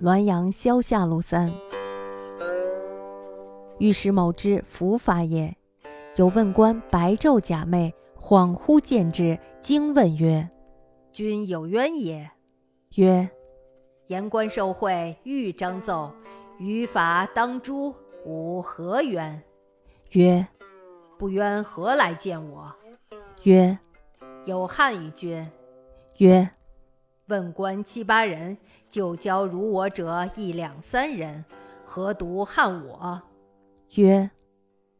滦阳萧下路三。欲使某之伏法也。有问官白昼假寐，恍惚见之，惊问曰：“君有冤也？”曰：“言官受贿，欲章奏，于法当诛，吾何冤？”曰：“不冤，何来见我？”曰：“有汉于君。”曰：“问官七八人，就交如我者一两三人，何独汉我？”曰：“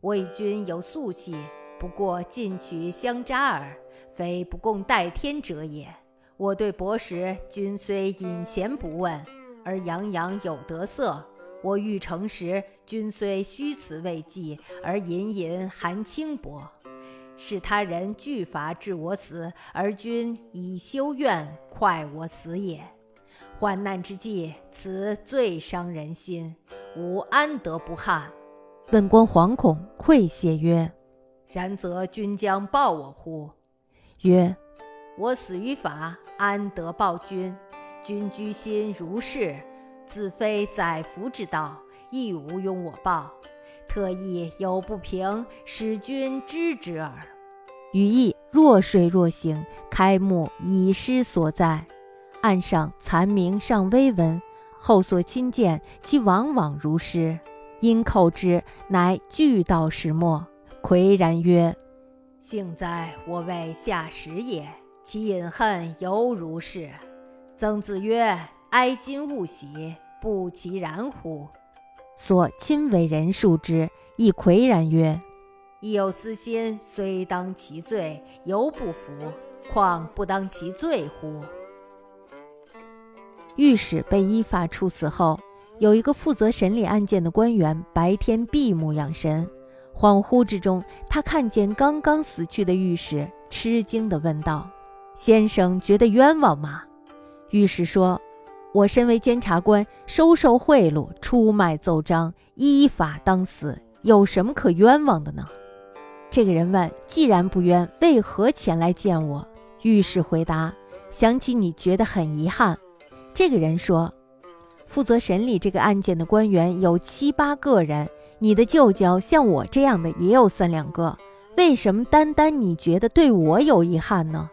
我与君有素系，不过进取相扎耳，非不共戴天者也。我对伯时，君虽隐贤不问，而洋洋有得色；我欲成时，君虽虚辞未济，而隐隐含轻薄。是他人惧罚致我死，而君以修怨快我死也。患难之际，此最伤人心，吾安得不憾？”本官惶恐，愧谢曰：“然则君将报我乎？”曰：“我死于法，安得报君？君居心如是，自非载福之道，亦无庸我报。特意有不平，使君知之耳。”语意若睡若醒，开目已失所在。岸上残明尚微闻，后所亲见，其往往如诗。因叩之，乃具道始末。喟然曰：“幸哉，我为下时也。其隐恨犹如是。”曾子曰：“哀今勿喜，不其然乎？”所亲为人述之，亦喟然曰：“亦有私心，虽当其罪，犹不服，况不当其罪乎？”御史被依法处死后。有一个负责审理案件的官员，白天闭目养神，恍惚之中，他看见刚刚死去的御史，吃惊地问道：“先生觉得冤枉吗？”御史说：“我身为监察官，收受贿赂，出卖奏章，依法当死，有什么可冤枉的呢？”这个人问：“既然不冤，为何前来见我？”御史回答：“想起你觉得很遗憾。”这个人说。负责审理这个案件的官员有七八个人，你的舅舅像我这样的也有三两个，为什么单单你觉得对我有遗憾呢？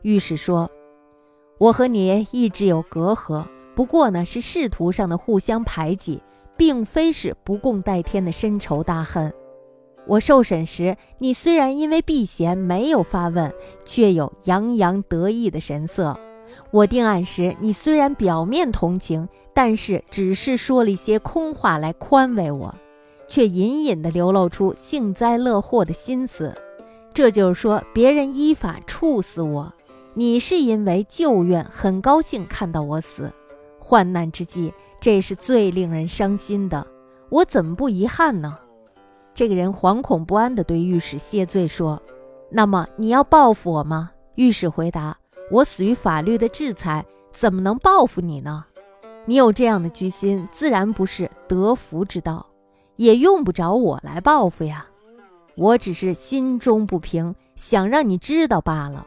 御史说：“我和你一直有隔阂，不过呢是仕途上的互相排挤，并非是不共戴天的深仇大恨。我受审时，你虽然因为避嫌没有发问，却有洋洋得意的神色。”我定案时，你虽然表面同情，但是只是说了一些空话来宽慰我，却隐隐地流露出幸灾乐祸的心思。这就是说，别人依法处死我，你是因为旧怨，很高兴看到我死。患难之际，这是最令人伤心的，我怎么不遗憾呢？这个人惶恐不安地对御史谢罪说：“那么你要报复我吗？”御史回答。我死于法律的制裁，怎么能报复你呢？你有这样的居心，自然不是得福之道，也用不着我来报复呀。我只是心中不平，想让你知道罢了。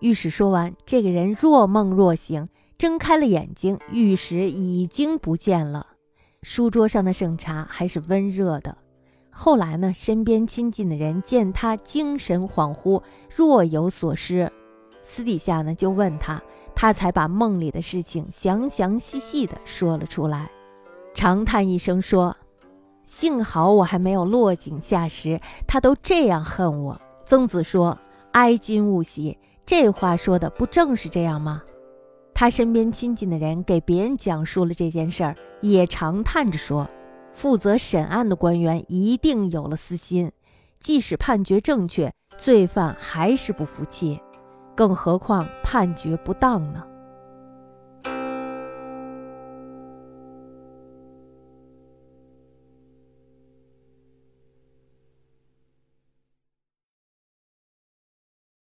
御史说完，这个人若梦若醒，睁开了眼睛，玉石已经不见了。书桌上的圣茶还是温热的。后来呢，身边亲近的人见他精神恍惚，若有所失。私底下呢，就问他，他才把梦里的事情详详细细的说了出来，长叹一声说：“幸好我还没有落井下石，他都这样恨我。”曾子说：“哀今勿喜。”这话说的不正是这样吗？他身边亲近的人给别人讲述了这件事儿，也长叹着说：“负责审案的官员一定有了私心，即使判决正确，罪犯还是不服气。”更何况判决不当呢？